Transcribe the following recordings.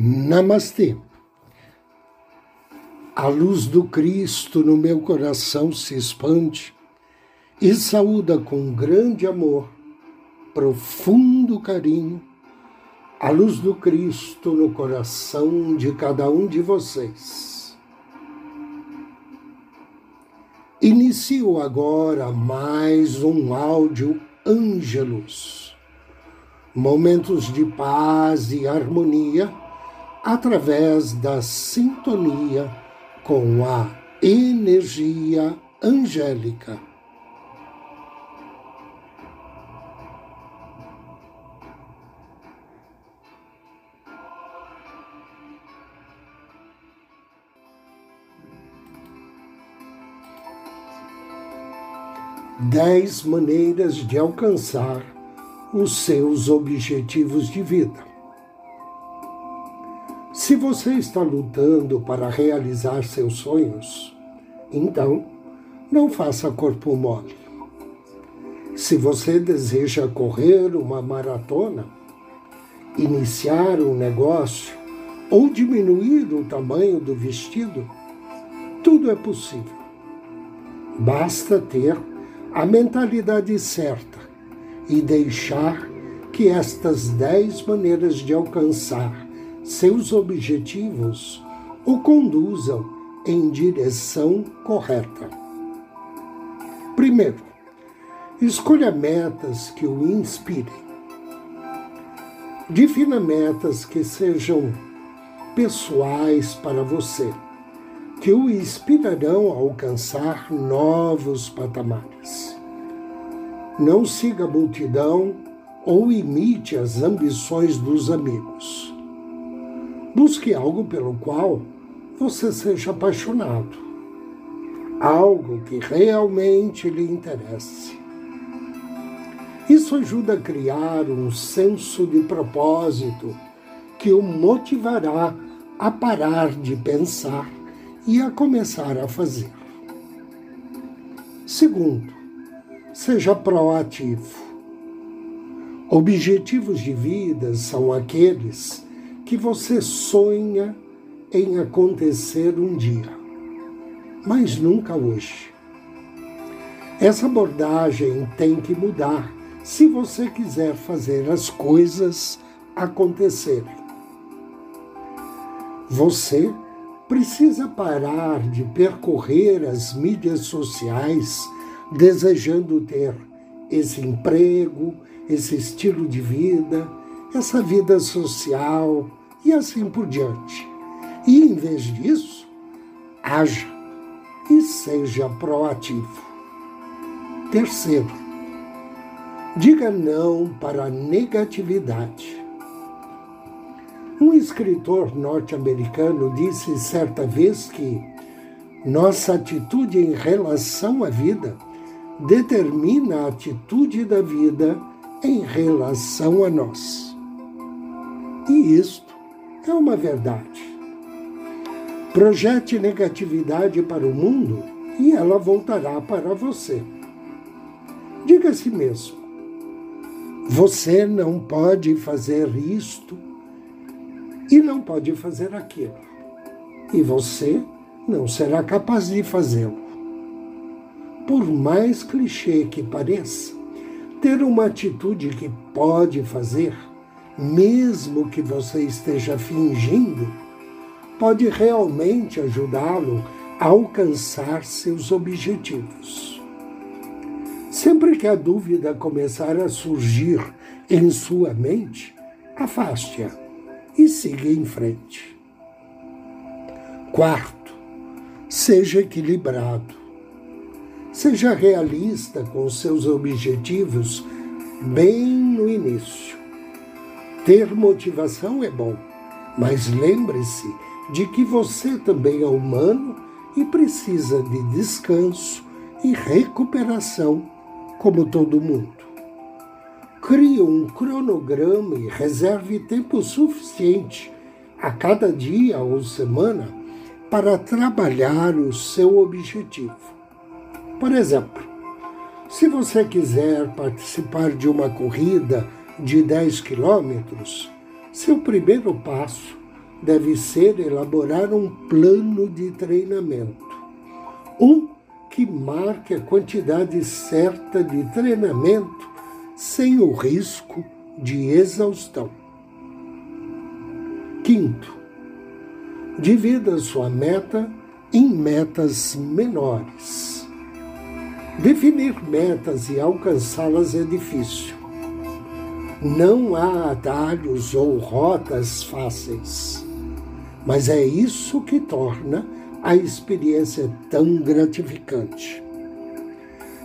Namastê. A luz do Cristo no meu coração se expande e saúda com grande amor, profundo carinho, a luz do Cristo no coração de cada um de vocês. Inicio agora mais um áudio Ângelos, momentos de paz e harmonia através da sintonia com a energia angélica. Dez maneiras de alcançar os seus objetivos de vida. Se você está lutando para realizar seus sonhos, então não faça corpo mole. Se você deseja correr uma maratona, iniciar um negócio ou diminuir o tamanho do vestido, tudo é possível. Basta ter a mentalidade certa e deixar que estas dez maneiras de alcançar seus objetivos o conduzam em direção correta. Primeiro, escolha metas que o inspirem. Defina metas que sejam pessoais para você, que o inspirarão a alcançar novos patamares. Não siga a multidão ou imite as ambições dos amigos Busque algo pelo qual você seja apaixonado, algo que realmente lhe interesse. Isso ajuda a criar um senso de propósito que o motivará a parar de pensar e a começar a fazer. Segundo, seja proativo. Objetivos de vida são aqueles que você sonha em acontecer um dia, mas nunca hoje. Essa abordagem tem que mudar se você quiser fazer as coisas acontecerem. Você precisa parar de percorrer as mídias sociais desejando ter esse emprego, esse estilo de vida, essa vida social, e assim por diante. E em vez disso, haja e seja proativo. Terceiro, diga não para a negatividade. Um escritor norte-americano disse certa vez que nossa atitude em relação à vida determina a atitude da vida em relação a nós. E isto é uma verdade. Projete negatividade para o mundo e ela voltará para você. Diga a si mesmo: você não pode fazer isto e não pode fazer aquilo. E você não será capaz de fazê-lo. Por mais clichê que pareça, ter uma atitude que pode fazer mesmo que você esteja fingindo, pode realmente ajudá-lo a alcançar seus objetivos. Sempre que a dúvida começar a surgir em sua mente, afaste-a e siga em frente. Quarto, seja equilibrado. Seja realista com seus objetivos bem no início ter motivação é bom, mas lembre-se de que você também é humano e precisa de descanso e recuperação, como todo mundo. Crie um cronograma e reserve tempo suficiente a cada dia ou semana para trabalhar o seu objetivo. Por exemplo, se você quiser participar de uma corrida de 10 quilômetros, seu primeiro passo deve ser elaborar um plano de treinamento. Um que marque a quantidade certa de treinamento sem o risco de exaustão. Quinto, divida sua meta em metas menores. Definir metas e alcançá-las é difícil. Não há atalhos ou rotas fáceis, mas é isso que torna a experiência tão gratificante.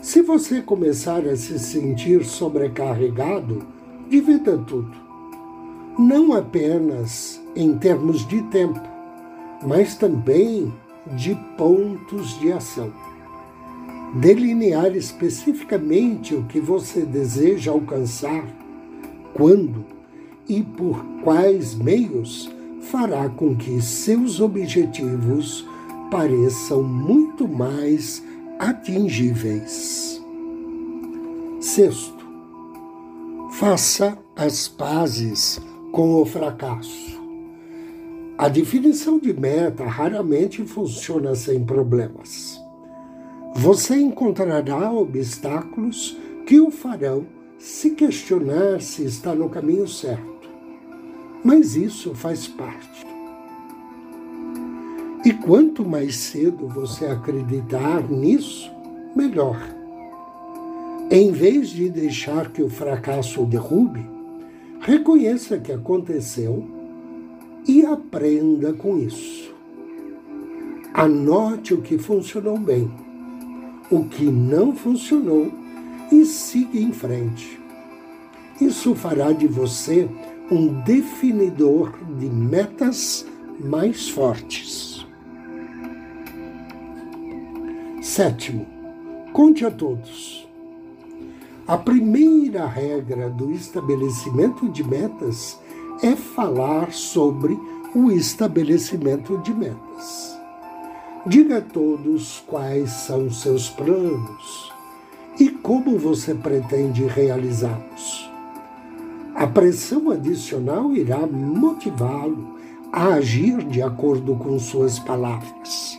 Se você começar a se sentir sobrecarregado, divida tudo. Não apenas em termos de tempo, mas também de pontos de ação. Delinear especificamente o que você deseja alcançar, quando e por quais meios fará com que seus objetivos pareçam muito mais atingíveis. Sexto, faça as pazes com o fracasso. A definição de meta raramente funciona sem problemas. Você encontrará obstáculos que o farão se questionar se está no caminho certo. Mas isso faz parte. E quanto mais cedo você acreditar nisso, melhor. Em vez de deixar que o fracasso o derrube, reconheça que aconteceu e aprenda com isso. Anote o que funcionou bem, o que não funcionou e siga em frente. Isso fará de você um definidor de metas mais fortes. Sétimo, conte a todos. A primeira regra do estabelecimento de metas é falar sobre o estabelecimento de metas. Diga a todos quais são seus planos como você pretende realizá-los. A pressão adicional irá motivá-lo a agir de acordo com suas palavras.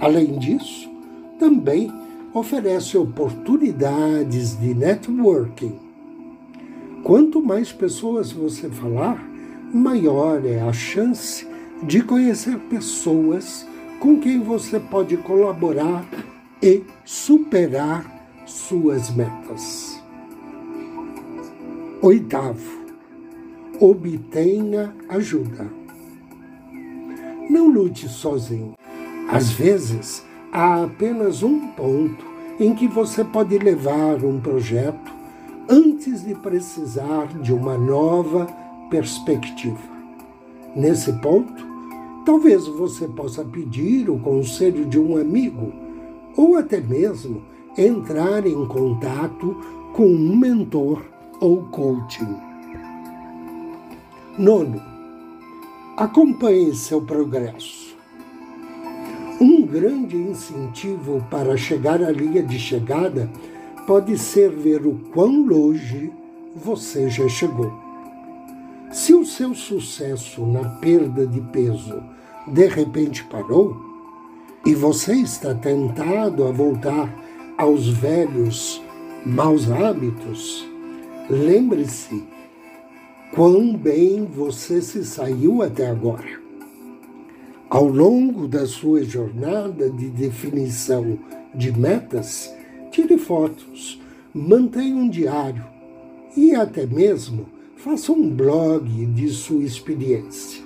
Além disso, também oferece oportunidades de networking. Quanto mais pessoas você falar, maior é a chance de conhecer pessoas com quem você pode colaborar e superar suas metas. Oitavo, obtenha ajuda. Não lute sozinho. Às vezes, há apenas um ponto em que você pode levar um projeto antes de precisar de uma nova perspectiva. Nesse ponto, talvez você possa pedir o conselho de um amigo ou até mesmo entrar em contato com um mentor ou coaching. Nono, acompanhe seu progresso. Um grande incentivo para chegar à linha de chegada pode ser ver o quão longe você já chegou. Se o seu sucesso na perda de peso de repente parou e você está tentado a voltar aos velhos maus hábitos, lembre-se quão bem você se saiu até agora. Ao longo da sua jornada de definição de metas, tire fotos, mantenha um diário e até mesmo faça um blog de sua experiência.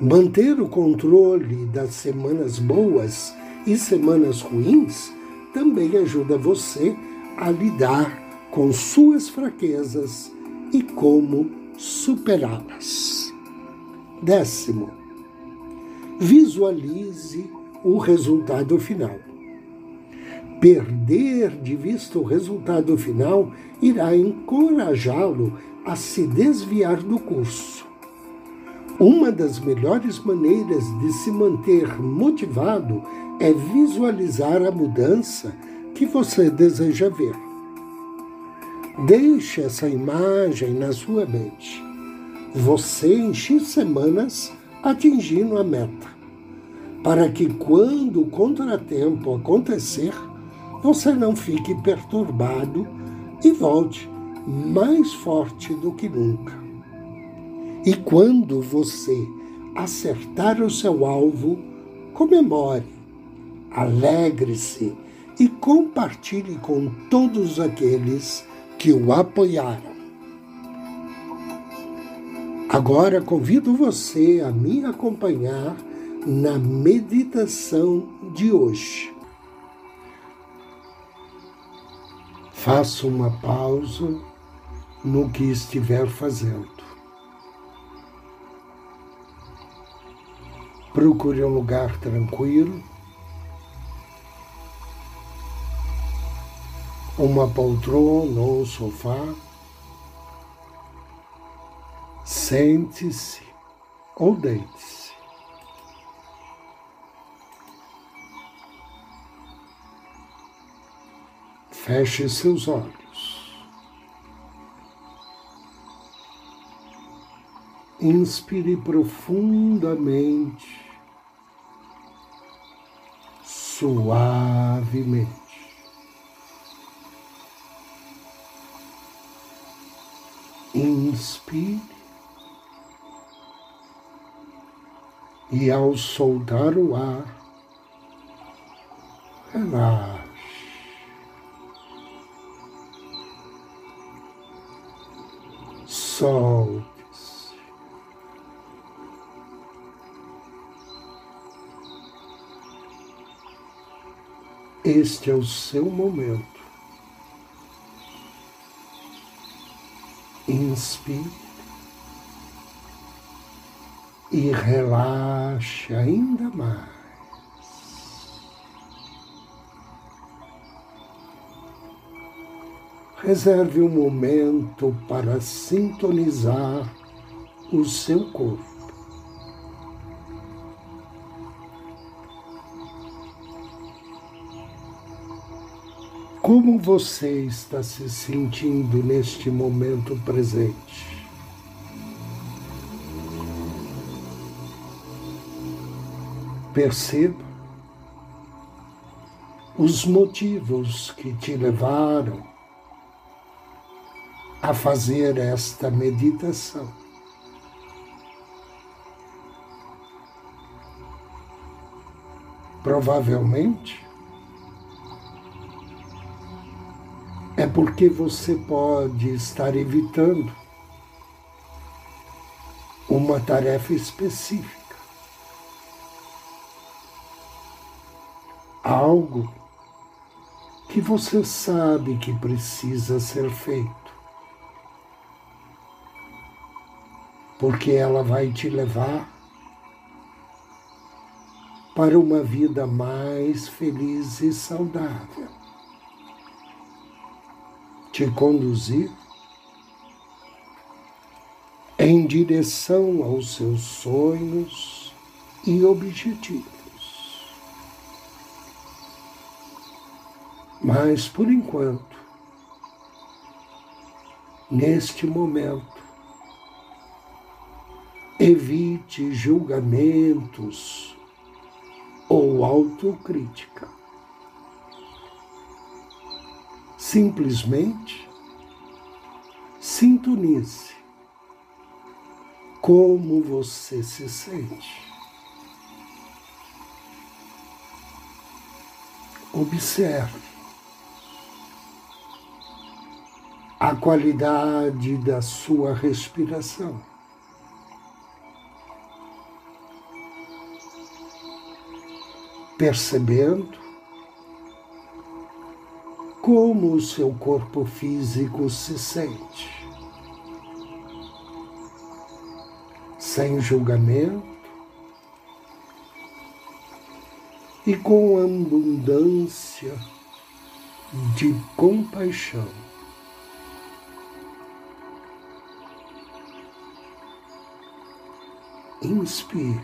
Manter o controle das semanas boas e semanas ruins também ajuda você a lidar com suas fraquezas e como superá-las. Décimo, visualize o resultado final. Perder de vista o resultado final irá encorajá-lo a se desviar do curso. Uma das melhores maneiras de se manter motivado é visualizar a mudança que você deseja ver. Deixe essa imagem na sua mente. Você, em X semanas, atingindo a meta, para que quando o contratempo acontecer, você não fique perturbado e volte mais forte do que nunca. E quando você acertar o seu alvo, comemore, alegre-se e compartilhe com todos aqueles que o apoiaram. Agora convido você a me acompanhar na meditação de hoje. Faça uma pausa no que estiver fazendo. Procure um lugar tranquilo, uma poltrona ou sofá. Sente-se ou deite-se. Feche seus olhos. Inspire profundamente, suavemente. Inspire e ao soltar o ar, relaxe. Solte-se. Este é o seu momento. Inspire e relaxe ainda mais. Reserve um momento para sintonizar o seu corpo. Como você está se sentindo neste momento presente? Perceba os motivos que te levaram a fazer esta meditação. Provavelmente porque você pode estar evitando uma tarefa específica. algo que você sabe que precisa ser feito. Porque ela vai te levar para uma vida mais feliz e saudável. Te conduzir em direção aos seus sonhos e objetivos. Mas, por enquanto, neste momento, evite julgamentos ou autocrítica. Simplesmente sintonize como você se sente. Observe a qualidade da sua respiração. Percebendo como o seu corpo físico se sente, sem julgamento e com abundância de compaixão. inspire.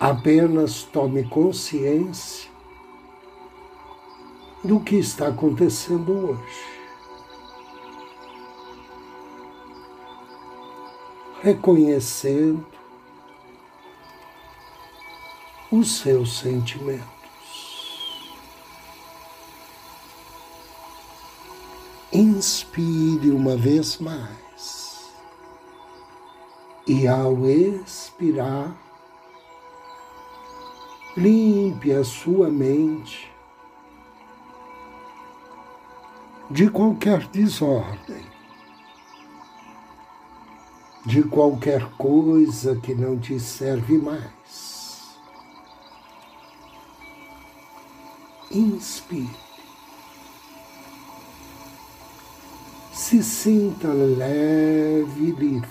Apenas tome consciência do que está acontecendo hoje. reconhecendo os seus sentimentos. Inspire uma vez mais e, ao expirar, limpe a sua mente de qualquer desordem, de qualquer coisa que não te serve mais. Inspire. Se sinta leve e livre,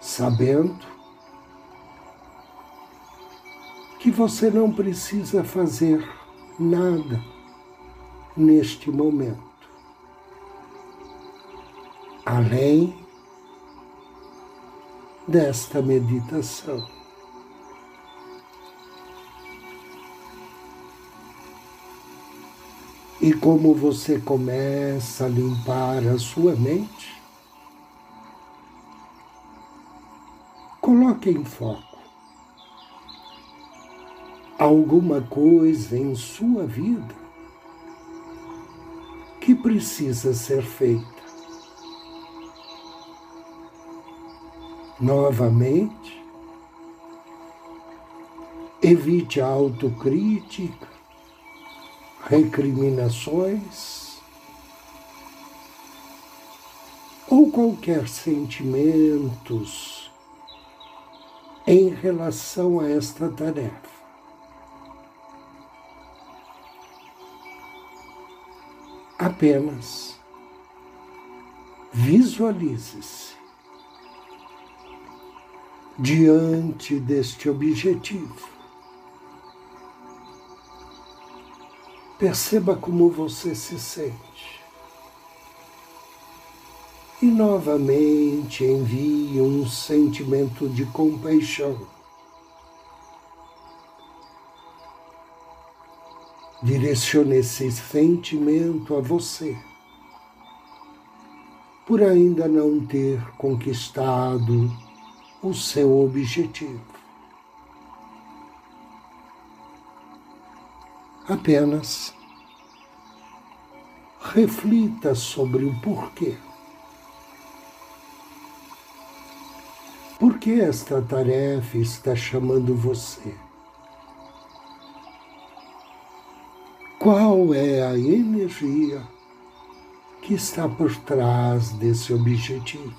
sabendo que você não precisa fazer nada neste momento. Além desta meditação. E como você começa a limpar a sua mente, coloque em foco alguma coisa em sua vida que precisa ser feita. Novamente, evite a autocrítica, recriminações ou qualquer sentimentos em relação a esta tarefa. Apenas visualize-se diante deste objetivo. Perceba como você se sente. E novamente envie um sentimento de compaixão Direcione esse sentimento a você, por ainda não ter conquistado o seu objetivo. Apenas reflita sobre o porquê. Por que esta tarefa está chamando você? Qual é a energia que está por trás desse objetivo?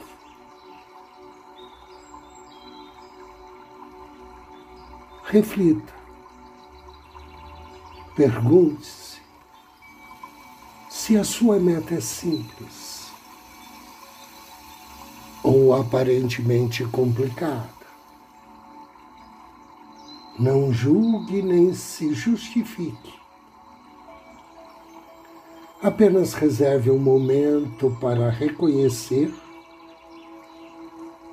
Reflita. Pergunte-se se a sua meta é simples ou aparentemente complicada. Não julgue nem se justifique Apenas reserve um momento para reconhecer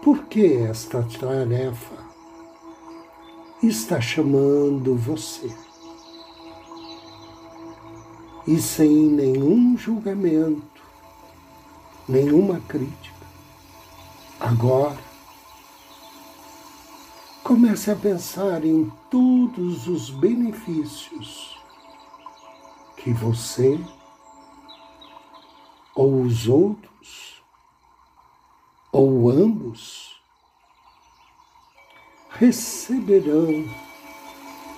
por que esta tarefa está chamando você. E sem nenhum julgamento, nenhuma crítica. Agora, comece a pensar em todos os benefícios que você ou os outros, ou ambos, receberão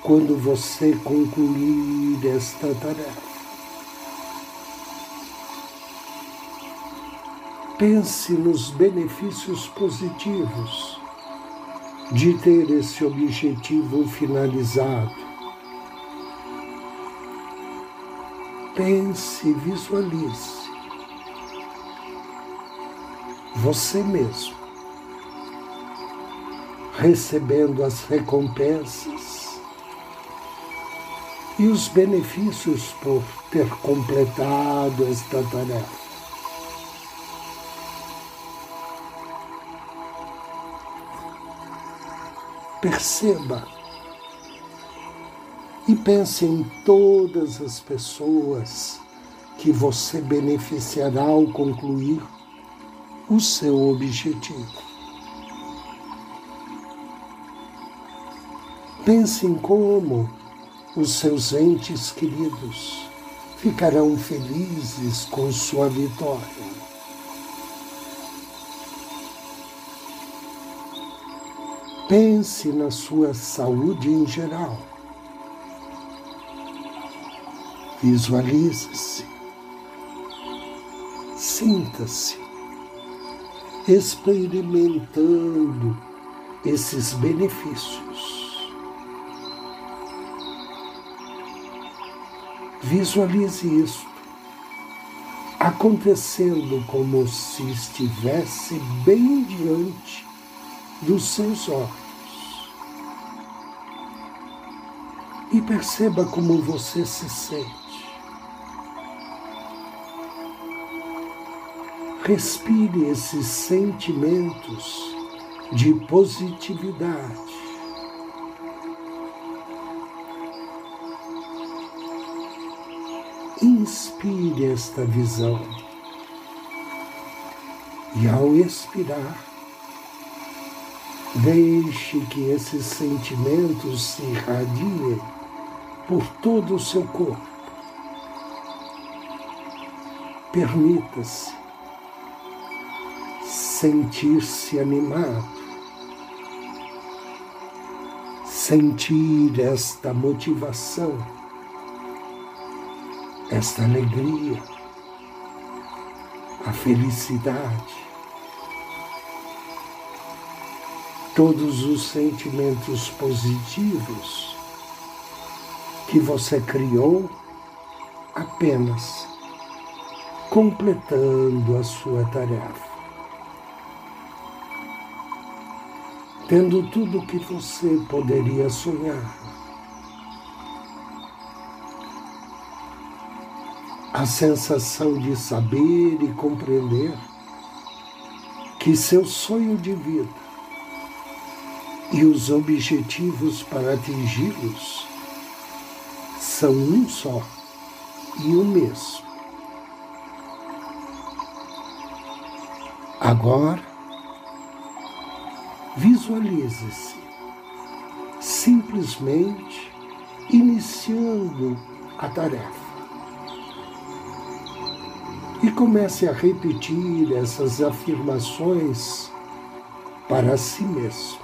quando você concluir esta tarefa. Pense nos benefícios positivos de ter esse objetivo finalizado. Pense, visualize você mesmo, recebendo as recompensas e os benefícios por ter completado esta tarefa. Perceba e pense em todas as pessoas que você beneficiará ao concluir o seu objetivo. Pense em como os seus entes queridos ficarão felizes com sua vitória. Pense na sua saúde em geral. Visualize-se. Sinta-se experimentando esses benefícios. Visualize isso acontecendo como se estivesse bem diante dos seus olhos. E perceba como você se sente. Respire esses sentimentos de positividade inspire esta visão. E ao expirar, deixe que esses sentimentos se irradiem por todo o seu corpo. Permita-se sentir-se animado, sentir esta motivação esta alegria, a felicidade, todos os sentimentos positivos que você criou apenas completando a sua tarefa. Tendo tudo o que você poderia sonhar a sensação de saber e compreender que seu sonho de vida e os objetivos para atingi-los são um só e o mesmo. Agora, visualize-se simplesmente iniciando a tarefa e comece a repetir essas afirmações para si mesmo.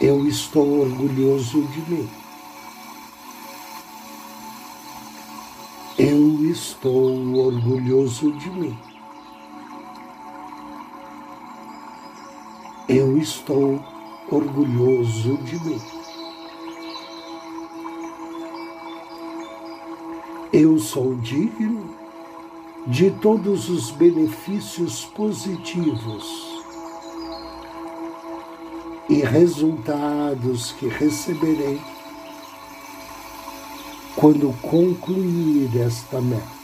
Eu estou orgulhoso de mim. Eu estou orgulhoso de mim. Eu estou orgulhoso de mim. Eu sou digno de todos os benefícios positivos e resultados que receberei quando concluir esta meta.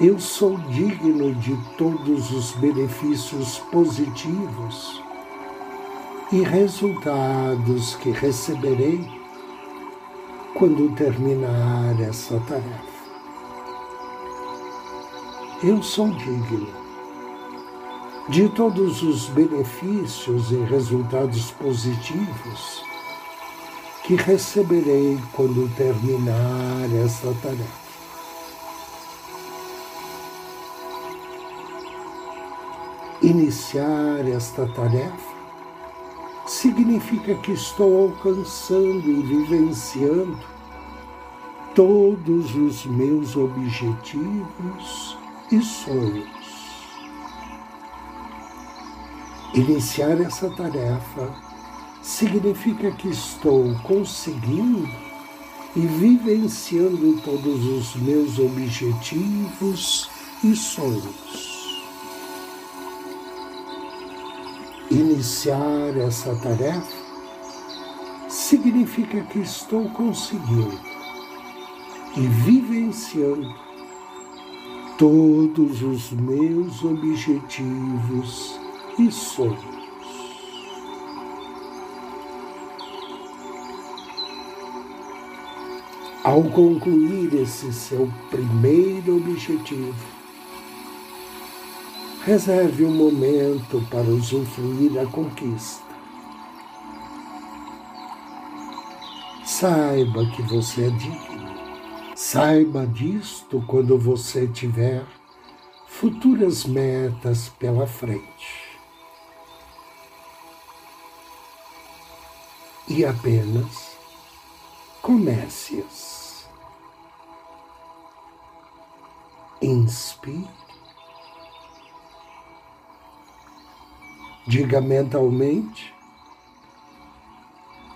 Eu sou digno de todos os benefícios positivos e resultados que receberei quando terminar essa tarefa. Eu sou digno de todos os benefícios e resultados positivos que receberei quando terminar essa tarefa. Iniciar esta tarefa significa que estou alcançando e vivenciando todos os meus objetivos e sonhos. Iniciar essa tarefa significa que estou conseguindo e vivenciando todos os meus objetivos e sonhos. Iniciar essa tarefa significa que estou conseguindo e vivenciando todos os meus objetivos e sonhos. Ao concluir esse seu primeiro objetivo, reserve um momento para usufruir da conquista. Saiba que você é digno. Saiba disto quando você tiver futuras metas pela frente. E apenas comece-as. Inspire. Diga mentalmente: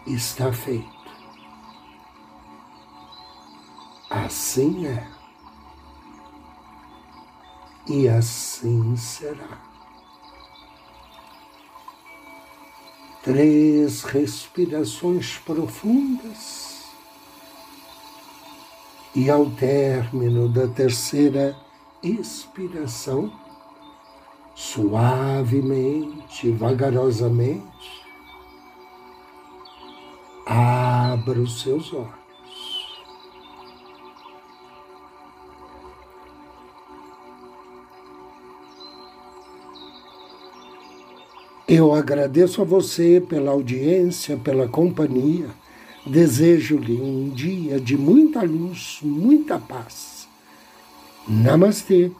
está feito. Assim é. E assim será. Três respirações profundas e ao término da terceira expiração, suavemente, vagarosamente, abra os seus olhos. Eu agradeço a você pela audiência, pela companhia Desejo-lhe um dia de muita luz, muita paz. Namastê.